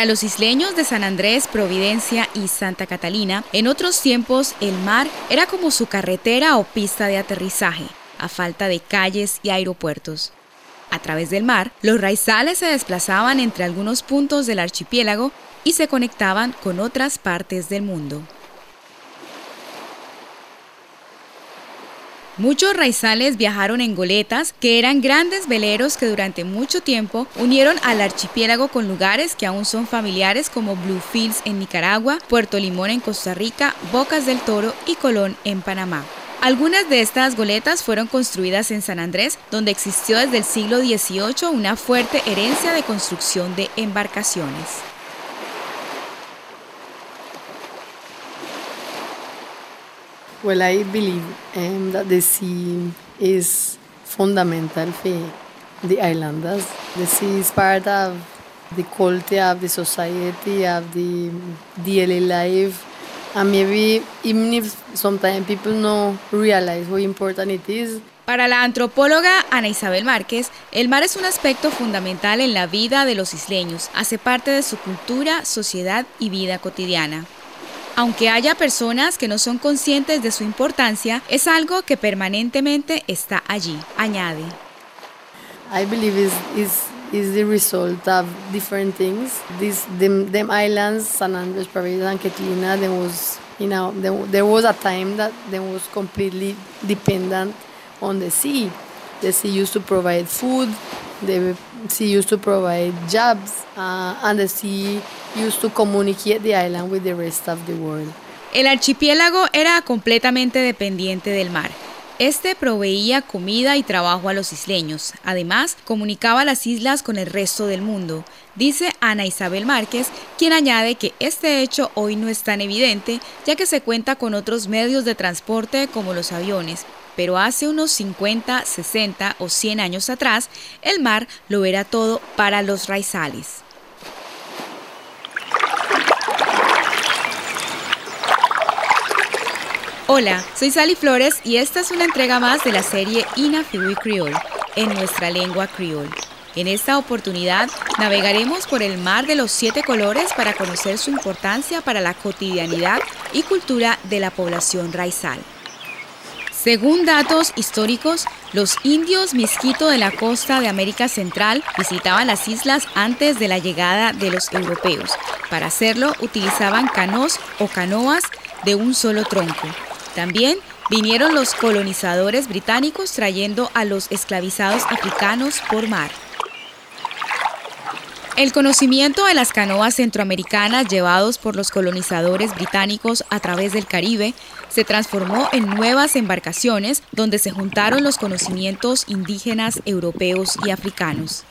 Para los isleños de San Andrés, Providencia y Santa Catalina, en otros tiempos el mar era como su carretera o pista de aterrizaje, a falta de calles y aeropuertos. A través del mar, los raizales se desplazaban entre algunos puntos del archipiélago y se conectaban con otras partes del mundo. Muchos raizales viajaron en goletas, que eran grandes veleros que durante mucho tiempo unieron al archipiélago con lugares que aún son familiares como Bluefields en Nicaragua, Puerto Limón en Costa Rica, Bocas del Toro y Colón en Panamá. Algunas de estas goletas fueron construidas en San Andrés, donde existió desde el siglo XVIII una fuerte herencia de construcción de embarcaciones. Well, I believe um, that the sea is fundamental for the islanders. The sea is part of the culture of the society, of the daily life. And maybe even if sometimes people no realize how important it is, Para la antropóloga Ana Isabel Márquez, el mar es un aspecto fundamental en la vida de los isleños, hace parte de su cultura, sociedad y vida cotidiana. Aunque haya personas que no son conscientes de su importancia, es algo que permanentemente está allí, añade. I believe is is is the result of different things. These them, them islands, San Andres, Providence, and there was you know there, there was a time that they was completely dependent on the sea. The sea used to provide food. The sea used to provide jobs, uh, and the sea used to communicate the island with the rest of the world. El archipiélago era completamente dependiente del mar. Este proveía comida y trabajo a los isleños. Además, comunicaba las islas con el resto del mundo, dice Ana Isabel Márquez, quien añade que este hecho hoy no es tan evidente, ya que se cuenta con otros medios de transporte como los aviones. Pero hace unos 50, 60 o 100 años atrás, el mar lo era todo para los raizales. Hola, soy Sally Flores y esta es una entrega más de la serie Ina Fiwi en nuestra lengua creole. En esta oportunidad navegaremos por el mar de los siete colores para conocer su importancia para la cotidianidad y cultura de la población raizal. Según datos históricos, los indios misquito de la costa de América Central visitaban las islas antes de la llegada de los europeos. Para hacerlo utilizaban canoas o canoas de un solo tronco. También vinieron los colonizadores británicos trayendo a los esclavizados africanos por mar. El conocimiento de las canoas centroamericanas llevados por los colonizadores británicos a través del Caribe se transformó en nuevas embarcaciones donde se juntaron los conocimientos indígenas, europeos y africanos.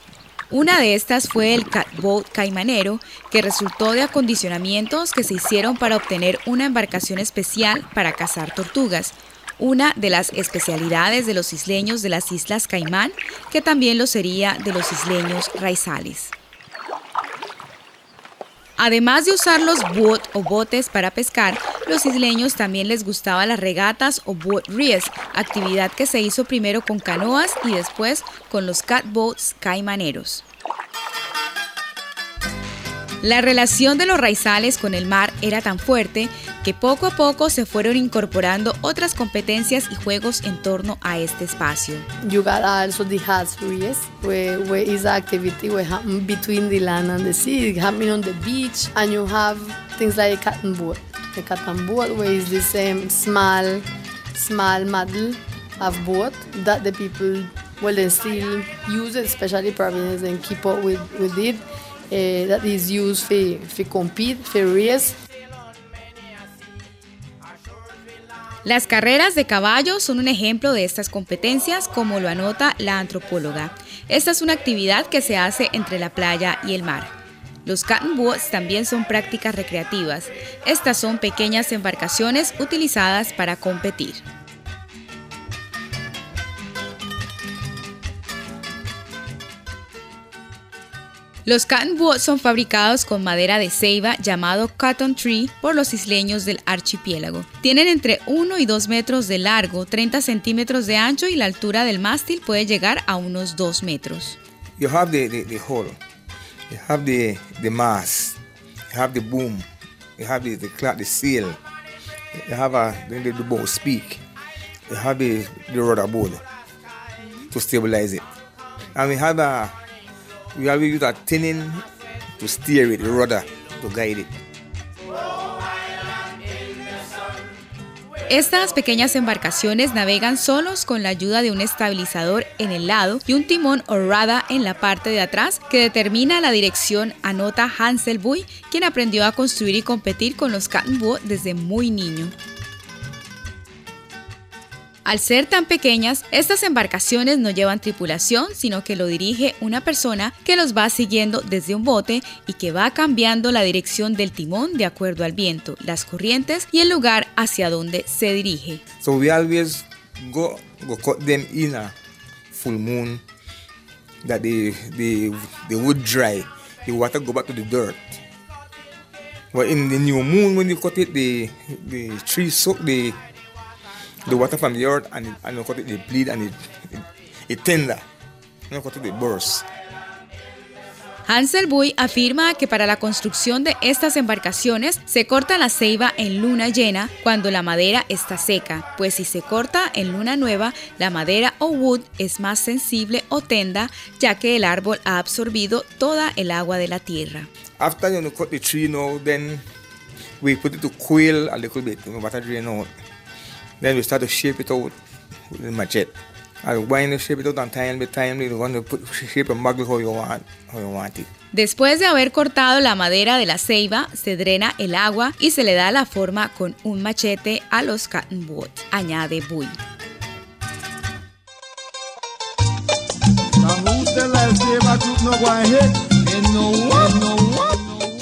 Una de estas fue el catboat caimanero, que resultó de acondicionamientos que se hicieron para obtener una embarcación especial para cazar tortugas, una de las especialidades de los isleños de las Islas Caimán, que también lo sería de los isleños raizales. Además de usar los boat o botes para pescar, los isleños también les gustaban las regatas o boat race, actividad que se hizo primero con canoas y después con los catboats caimaneros. La relación de los raizales con el mar era tan fuerte que poco a poco se fueron incorporando otras competencias y juegos en torno a este espacio. You got also the hats race, where, where is activity where happen between the land and the sea, happening on the beach, and you have things like a cotton boat. The cotton boat where is this um, small, small model of boat that the people well they still use it, especially provinces and keep up with, with it. Uh, that is used for, for compete. Las carreras de caballos son un ejemplo de estas competencias, como lo anota la antropóloga. Esta es una actividad que se hace entre la playa y el mar. Los boats también son prácticas recreativas. Estas son pequeñas embarcaciones utilizadas para competir. Los cottonwood son fabricados con madera de ceiba llamado cotton tree por los isleños del archipiélago. Tienen entre 1 y 2 metros de largo, 30 centímetros de ancho y la altura del mástil puede llegar a unos 2 metros. You have the, the, the hull, you have the, the mast, you have the boom, you have the, the, the sail, you have a, the, the boat speak, you have the, the rudder board to stabilize it. And we have a have a to steer it, the rudder. Estas pequeñas embarcaciones navegan solos con la ayuda de un estabilizador en el lado y un timón o rada en la parte de atrás que determina la dirección, anota Hansel Buy, quien aprendió a construir y competir con los cottonwood desde muy niño. Al ser tan pequeñas, estas embarcaciones no llevan tripulación, sino que lo dirige una persona que los va siguiendo desde un bote y que va cambiando la dirección del timón de acuerdo al viento, las corrientes y el lugar hacia donde se dirige. So we always go go cut them in a full moon that the the the wood dry, the water go back to the dirt. But in the new moon when you cut it, the the trees soak the the water from the earth and, it, and bleed and it, it, it tender. Look at it, it burst. Hansel Buy afirma que para la construcción de estas embarcaciones se corta la ceiba en luna llena cuando la madera está seca, pues si se corta en luna nueva, la madera o wood es más sensible o tenda, ya que el árbol ha absorbido toda el agua de la tierra. After you cut the tree now, then we put it to cool a little bit, water drain out. Then we start to shape it out with the machete. And when you shape it out on time by time, you're going to put, shape a mug how you want, how you want it. Después de haber cortado la madera de la ceiba, se drena el agua y se le da la forma con un machete a los cottonwood, añade.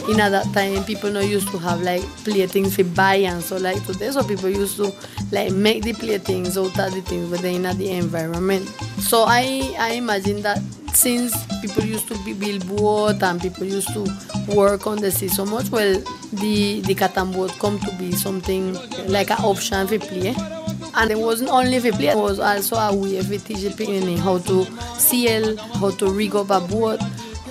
In that time people not used to have like playthings for buy and so like today so people used to like make the playthings out of the things within the environment. So i i imagine that since people used to be build boat and people used to work on the sea so much well the the cotton boat come to be something like an option for play. And it wasn't only for play it was also a way for teach the people how to sail how to rig up a boat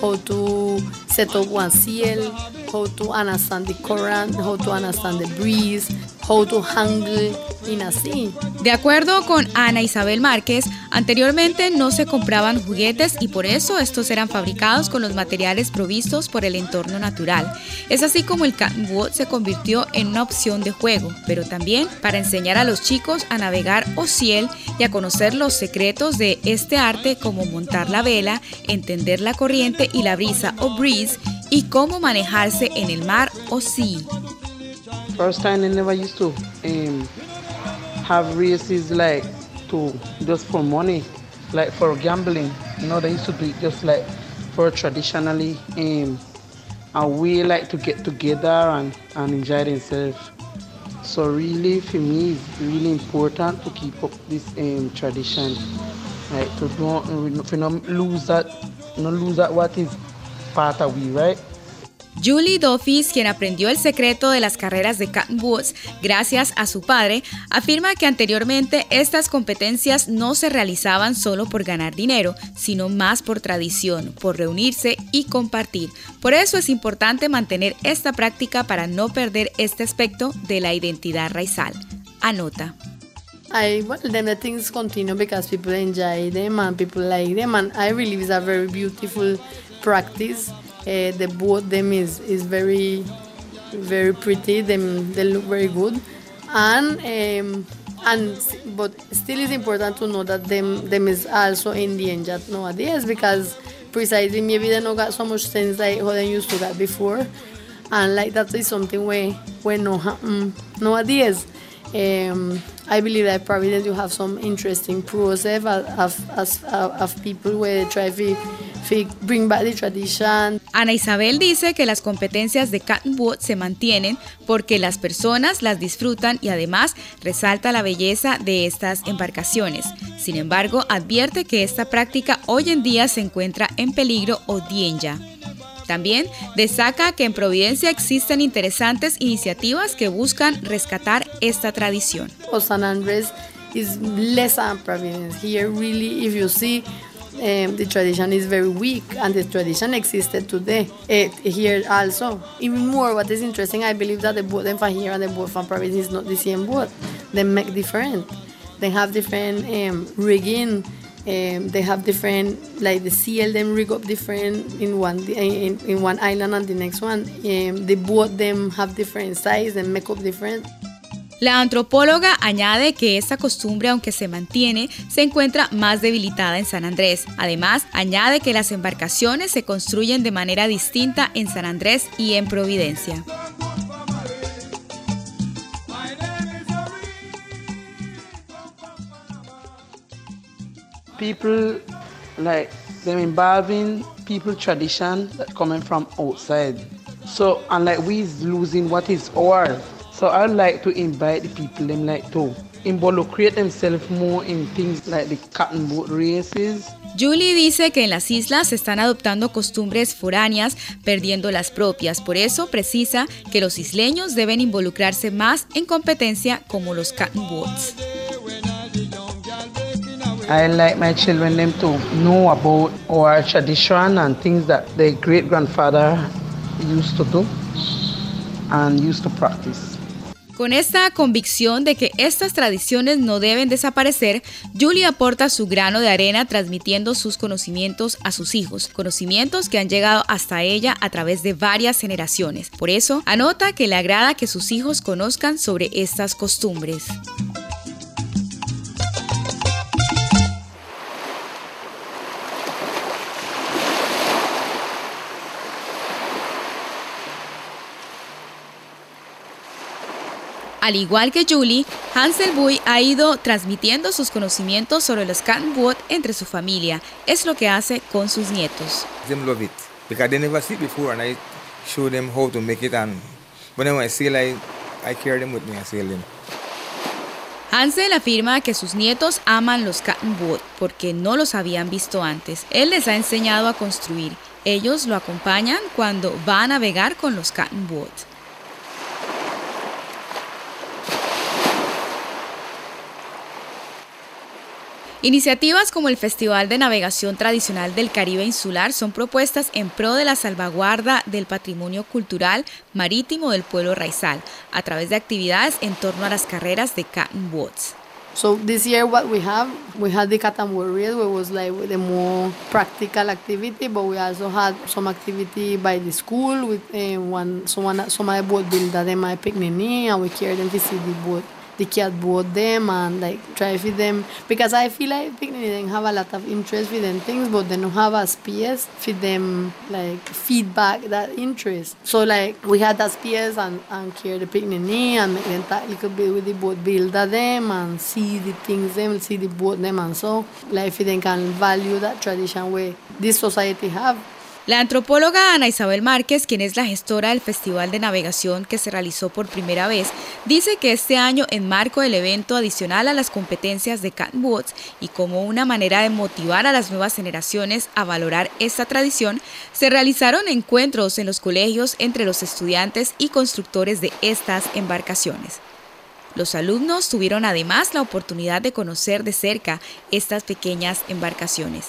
how to set up one sail, how to understand the current, how to understand the breeze, how to handle in a sea. De acuerdo con Ana Isabel Márquez, anteriormente no se compraban juguetes y por eso estos eran fabricados con los materiales provistos por el entorno natural. Es así como el cottonwood se convirtió en una opción de juego, pero también para enseñar a los chicos a navegar o ciel y a conocer los secretos de este arte como montar la vela, entender la corriente y la brisa o breeze y cómo manejarse en el mar o sea. Have races like to just for money, like for gambling. You know, they used to be just like for traditionally um, a way like to get together and, and enjoy themselves. So really, for me, it's really important to keep up this um, tradition, like to don't, to not lose that, not lose that what is part of we, right? Julie Doffis, quien aprendió el secreto de las carreras de Cottonwoods gracias a su padre, afirma que anteriormente estas competencias no se realizaban solo por ganar dinero, sino más por tradición, por reunirse y compartir. Por eso es importante mantener esta práctica para no perder este aspecto de la identidad raizal. Anota. I well then the things continue because people enjoy them and people like them and I believe it's a very beautiful practice. Uh, the both them is is very very pretty. Them they look very good, and um, and but still it's important to know that them them is also endangered nowadays because precisely maybe they not got so much sense like how they used to get before, and like that is something where where no happen nowadays. Um, I believe that probably you have some interesting process of, of, of, people where they try to bring back the tradition. Ana Isabel dice que las competencias de Cottonwood se mantienen porque las personas las disfrutan y además resalta la belleza de estas embarcaciones. Sin embargo, advierte que esta práctica hoy en día se encuentra en peligro o danger. También destaca que en Providencia existen interesantes iniciativas que buscan rescatar esta tradición. San Andrés is less than Providence. Here, really, if you see, um, the tradition is very weak, and the tradition existed today uh, here also. Even more, what is interesting, I believe that the boat from here and the boat from Providence is not the same boat. They make different. They have different um, rigging um, they have different, like the seal them rig up different in one in, in one island and the next one. Um, the boat them have different size and make up different. La antropóloga añade que esta costumbre, aunque se mantiene, se encuentra más debilitada en San Andrés. Además, añade que las embarcaciones se construyen de manera distinta en San Andrés y en Providencia. people like involving people tradition that coming from outside. So and losing what is ours. So I like to invite the people them like to involucrate themselves more in things like the cotton boat races. Julie dice que en las islas se están adoptando costumbres foráneas, perdiendo las propias. Por eso precisa que los isleños deben involucrarse más en competencia como los cotton boats. I like my children them to know about our tradition and things that their great grandfather used to do and used to practice. Con esta convicción de que estas tradiciones no deben desaparecer, Julie aporta su grano de arena transmitiendo sus conocimientos a sus hijos, conocimientos que han llegado hasta ella a través de varias generaciones. Por eso, anota que le agrada que sus hijos conozcan sobre estas costumbres. Al igual que Julie, Hansel Boy ha ido transmitiendo sus conocimientos sobre los cottonwood entre su familia. Es lo que hace con sus nietos. Them love it because they never see it before, and I show them how to make it. And whenever I sail, I, I carry them with me. I sail them. Hansel afirma que sus nietos aman los cottonwood porque no los habían visto antes. Él les ha enseñado a construir. Ellos lo acompañan cuando va a navegar con los cottonwood. Iniciativas como el Festival de Navegación Tradicional del Caribe Insular son propuestas en pro de la salvaguarda del patrimonio cultural marítimo del pueblo raizal a través de actividades en torno a las carreras de cotton boats. So this year what we have, we had the boat race, which was like the more practical activity, but we also had some activity by the school with uh, one, someone, some of the boat builder, them my picnic, and we carried them to see the boat the cat board them and like try for them because I feel like picnic have a lot of interest with them things but they don't have a space for them like feedback that interest. So like we had that space and, and care the picnic and make them talk a little bit with the boat builder them and see the things them, see the boat them and so like if they can value that tradition way this society have La antropóloga Ana Isabel Márquez, quien es la gestora del Festival de Navegación que se realizó por primera vez, dice que este año, en marco del evento adicional a las competencias de catboats y como una manera de motivar a las nuevas generaciones a valorar esta tradición, se realizaron encuentros en los colegios entre los estudiantes y constructores de estas embarcaciones. Los alumnos tuvieron además la oportunidad de conocer de cerca estas pequeñas embarcaciones.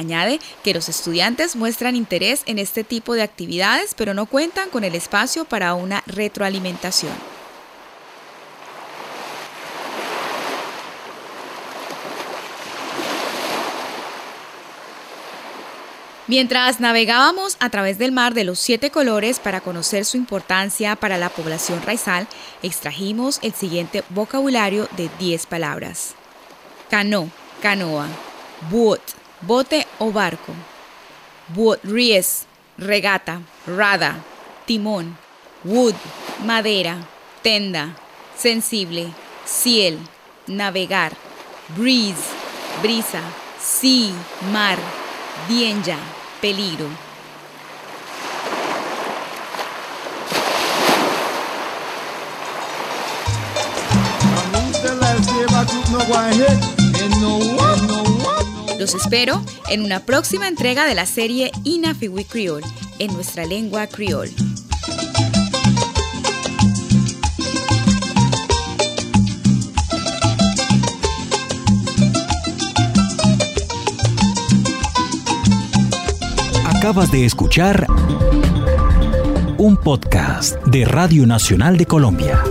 Añade que los estudiantes muestran interés en este tipo de actividades, pero no cuentan con el espacio para una retroalimentación. Mientras navegábamos a través del mar de los siete colores para conocer su importancia para la población raizal, extrajimos el siguiente vocabulario de 10 palabras. Cano, canoa, boat, bote o barco. Boat ries, regata, rada, timón. Wood, madera, tenda, sensible, ciel, navegar. Breeze, brisa, sea, mar, vienja, peligro. Los espero en una próxima entrega de la serie Inafiwi Creole en nuestra lengua creole. Acabas de escuchar un podcast de Radio Nacional de Colombia.